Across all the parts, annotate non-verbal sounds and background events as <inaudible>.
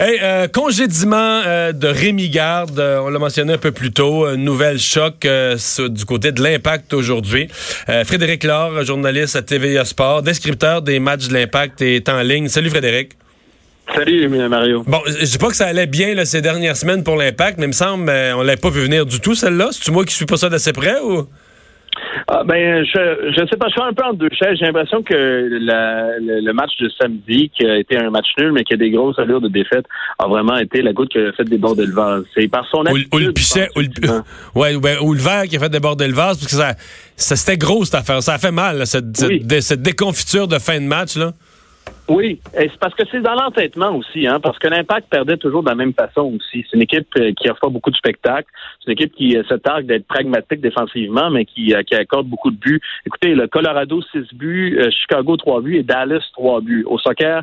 Hey, euh, congédiement euh, de Rémi Garde, euh, on l'a mentionné un peu plus tôt, un nouvel choc du côté de l'impact aujourd'hui. Frédéric Laure, journaliste à TVA Sport, descripteur des matchs de l'impact est en ligne. Salut Frédéric. Salut Mario. Bon, je dis pas que ça allait bien là, ces dernières semaines pour l'impact, mais il me semble on l'avait pas vu venir du tout celle-là. C'est-tu moi qui suis pas ça d'assez près ou? Ah, ben, je je sais pas, je suis un peu en deux chaises. J'ai l'impression que le, match de samedi, qui a été un match nul, mais qui a des grosses allures de défaite, a vraiment été la goutte qui a fait des bords de vase. C'est par son attitude. Ou, le pichet, ou le, ouais, ou le verre qui a fait des bords de vase, parce que ça, ça c'était gros cette affaire. Ça a fait mal, cette, cette déconfiture de fin de match, là. Oui, c'est parce que c'est dans l'entêtement aussi, hein, parce que l'Impact perdait toujours de la même façon aussi. C'est une équipe euh, qui offre beaucoup de spectacles. C'est une équipe qui euh, se targue d'être pragmatique défensivement, mais qui, euh, qui accorde beaucoup de buts. Écoutez, le Colorado 6 buts, Chicago 3 buts et Dallas 3 buts. Au soccer,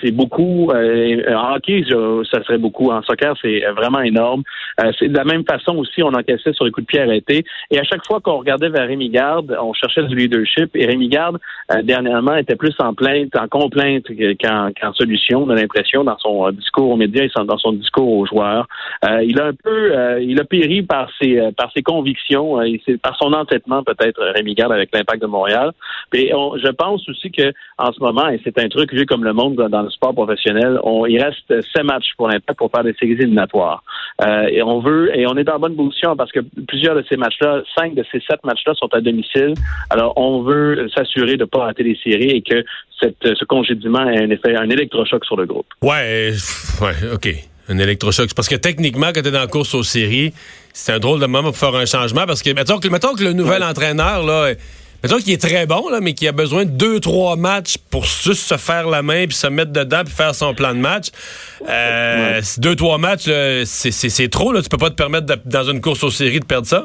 c'est beaucoup. Euh, en hockey, ça serait beaucoup. En soccer, c'est vraiment énorme. Euh, c'est de la même façon aussi, on encaissait sur les coups de pied arrêtés. Et à chaque fois qu'on regardait vers Rémi Garde, on cherchait du leadership. Et Rémi Garde, euh, dernièrement, était plus en plainte, en complainte qu'en solution, on a l'impression, dans son discours aux médias et dans son discours aux joueurs. il a un peu, il a péri par ses, par ses convictions, et par son entêtement peut-être, Rémi Garde, avec l'impact de Montréal. Et je pense aussi que en ce moment, et c'est un truc vu comme le monde dans le sport professionnel, on, il reste sept matchs pour l'impact pour faire des séries éliminatoires. Euh, et on veut, et on est en bonne position parce que plusieurs de ces matchs-là, cinq de ces sept matchs-là sont à domicile. Alors, on veut s'assurer de ne pas rater les séries et que cette, ce congédiement ait un effet, un électrochoc sur le groupe. Ouais, ouais, OK. Un électrochoc. Parce que techniquement, quand tu es dans la course aux séries, c'est un drôle de moment pour faire un changement. Parce que, mettons que, mettons que le nouvel entraîneur, là, Mettons qu'il est très bon, là, mais qu'il a besoin de deux, trois matchs pour juste se faire la main, puis se mettre dedans, puis faire son plan de match. Euh, Deux, trois matchs, c'est trop. Là. Tu peux pas te permettre, dans une course aux séries, de perdre ça.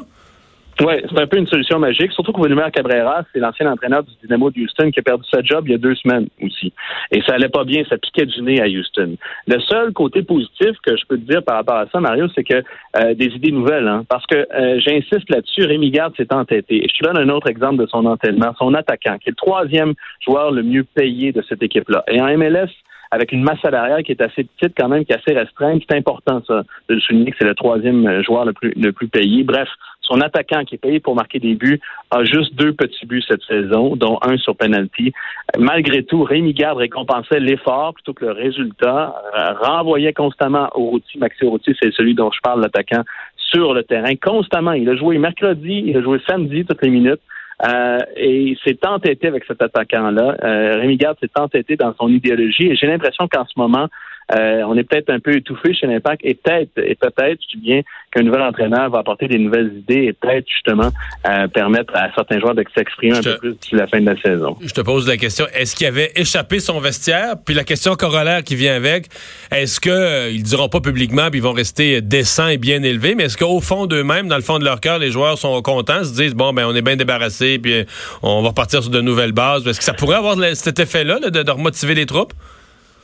Oui, c'est un peu une solution magique. Surtout que Vladimir Cabrera, c'est l'ancien entraîneur du Dynamo de Houston qui a perdu sa job il y a deux semaines aussi. Et ça allait pas bien, ça piquait du nez à Houston. Le seul côté positif que je peux te dire par rapport à ça, Mario, c'est que euh, des idées nouvelles, hein, parce que euh, j'insiste là-dessus, Rémi Garde s'est entêté. Et je te donne un autre exemple de son entêtement, son attaquant, qui est le troisième joueur le mieux payé de cette équipe-là. Et en MLS, avec une masse salariale qui est assez petite quand même, qui est assez restreinte. C'est important, ça, de souligner que c'est le troisième joueur le plus, le plus payé. Bref, son attaquant qui est payé pour marquer des buts a juste deux petits buts cette saison, dont un sur penalty. Malgré tout, Rémi Garde récompensait l'effort plutôt que le résultat, euh, renvoyait constamment au routier. Maxi Routy, c'est celui dont je parle, l'attaquant, sur le terrain, constamment. Il a joué mercredi, il a joué samedi toutes les minutes. Euh, et s'est entêté avec cet attaquant-là. Euh, Rémi Garde s'est entêté dans son idéologie et j'ai l'impression qu'en ce moment, euh, on est peut-être un peu étouffé chez l'Impact et peut-être, et peut-être, je dis bien, qu'un nouvel entraîneur va apporter des nouvelles idées et peut-être justement euh, permettre à certains joueurs de s'exprimer un peu plus d'ici la fin de la saison. Je te pose la question, est-ce qu'il avait échappé son vestiaire? Puis la question corollaire qui vient avec, est-ce qu'ils euh, ils diront pas publiquement puis ils vont rester décents et bien élevés, mais est-ce qu'au fond d'eux-mêmes, dans le fond de leur cœur, les joueurs sont contents, se disent, bon, ben on est bien débarrassé puis on va repartir sur de nouvelles bases? Est-ce que ça pourrait avoir cet effet-là de, de remotiver les troupes?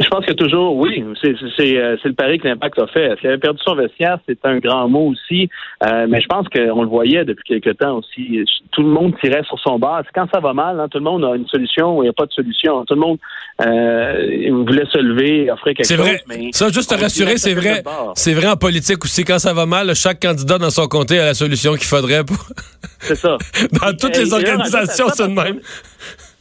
Je pense que toujours, oui, c'est euh, le pari que l'Impact a fait. S'il avait perdu son vestiaire, c'est un grand mot aussi. Euh, mais je pense qu'on le voyait depuis quelque temps aussi. Tout le monde tirait sur son bas. Quand ça va mal, hein, tout le monde a une solution ou il n'y a pas de solution. Tout le monde euh, voulait se lever, offrir quelque chose. Vrai. Mais ça, juste te rassurer, c'est vrai. C'est vrai en politique aussi. Quand ça va mal, chaque candidat dans son comté a la solution qu'il faudrait pour. C'est ça. <laughs> dans toutes les organisations, c'est de même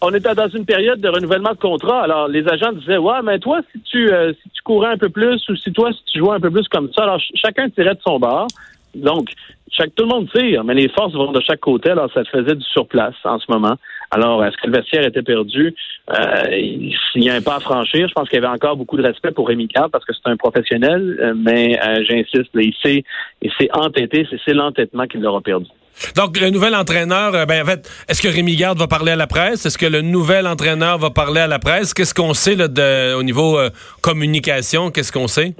on était dans une période de renouvellement de contrat. Alors, les agents disaient, ouais, mais toi, si tu, euh, si tu courais un peu plus ou si toi, si tu jouais un peu plus comme ça, alors chacun tirait de son bord. Donc, chaque, tout le monde tire, mais les forces vont de chaque côté. Alors, ça faisait du surplace en ce moment. Alors, est-ce que le vestiaire était perdu? Euh, il y a un pas à franchir. Je pense qu'il y avait encore beaucoup de respect pour Rémi Card parce que c'est un professionnel, euh, mais j'insiste, il s'est entêté, c'est l'entêtement qu'il l'aura perdu. Donc, le nouvel entraîneur, euh, ben, en fait, est-ce que Rémi Garde va parler à la presse? Est-ce que le nouvel entraîneur va parler à la presse? Qu'est-ce qu'on sait là, de, au niveau euh, communication? Qu'est-ce qu'on sait?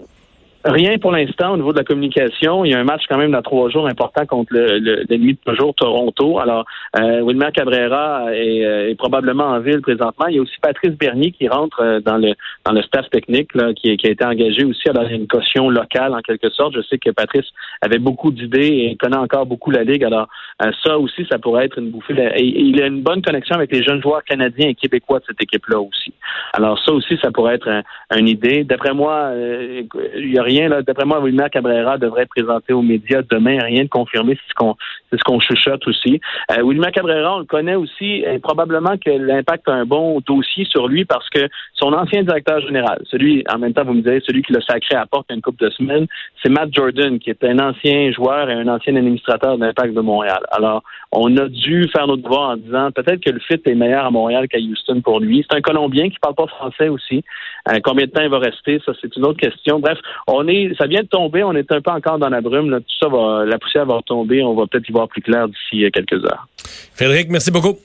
Rien pour l'instant au niveau de la communication. Il y a un match quand même dans trois jours important contre l'ennemi de toujours, Toronto. Alors, euh, Wilmer Cabrera est, est, probablement en ville présentement. Il y a aussi Patrice Bernier qui rentre euh, dans le dans le staff technique là, qui, qui, a été engagé aussi. Y a une caution locale en quelque sorte. Je sais que Patrice avait beaucoup d'idées et connaît encore beaucoup la ligue. Alors, euh, ça aussi, ça pourrait être une bouffée. Et, il a une bonne connexion avec les jeunes joueurs canadiens et québécois de cette équipe-là aussi. Alors, ça aussi, ça pourrait être une idée. D'après moi, euh, il n'y a rien là. D'après moi, Wilmer Cabrera devrait être aux médias demain. Rien de confirmé, c'est ce qu'on chuchote aussi. Euh, Wilmer Cabrera, on le connaît aussi. Et probablement que l'impact a un bon dossier sur lui parce que son ancien directeur général, celui, en même temps, vous me direz, celui qui l'a sacré à porte une couple de semaines, c'est Matt Jordan, qui est un ancien joueur et un ancien administrateur de l'Impact de Montréal. Alors, on a dû faire notre devoir en disant peut-être que le fit est meilleur à Montréal qu'à Houston pour lui. C'est un Colombien qui parle pas français aussi. Euh, combien de temps il va rester, ça c'est une autre question. Bref, on est, ça vient de tomber, on est un peu encore dans la brume. Là. Tout ça va, la poussière va tomber, on va peut-être y voir plus clair d'ici euh, quelques heures. Frédéric, merci beaucoup.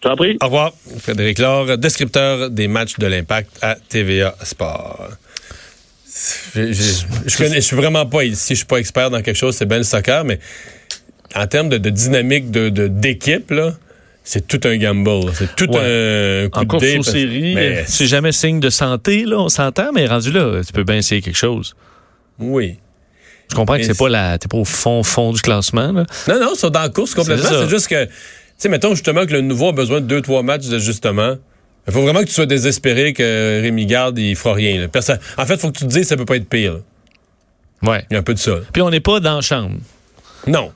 T'en prie. Au revoir. Frédéric Laure, descripteur des matchs de l'Impact à TVA Sport. Je, je, suis vraiment pas ici, je suis pas expert dans quelque chose, c'est bien le soccer, mais en termes de, dynamique de d'équipe, là, c'est tout un gamble. C'est tout un coup en course aux séries, c'est jamais signe de santé, là, on s'entend, mais rendu là, tu peux bien essayer quelque chose. Oui. Je comprends que c'est pas la, t'es pas au fond, fond du classement, là. Non, non, c'est dans la course complètement. C'est juste que, tu sais, mettons justement que le nouveau a besoin de deux, trois matchs d'ajustement. Il faut vraiment que tu sois désespéré que Rémi Garde, il fera rien. En fait, il faut que tu te dises que ça peut pas être pire. Ouais. Il y a un peu de ça. Puis on n'est pas dans la chambre. Non.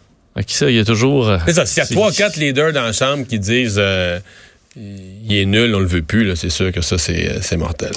Qui ça, il y a toujours. Euh, c'est ça. S'il y a trois, quatre leaders dans la chambre qui disent euh, il est nul, on le veut plus, c'est sûr que ça, c'est euh, mortel.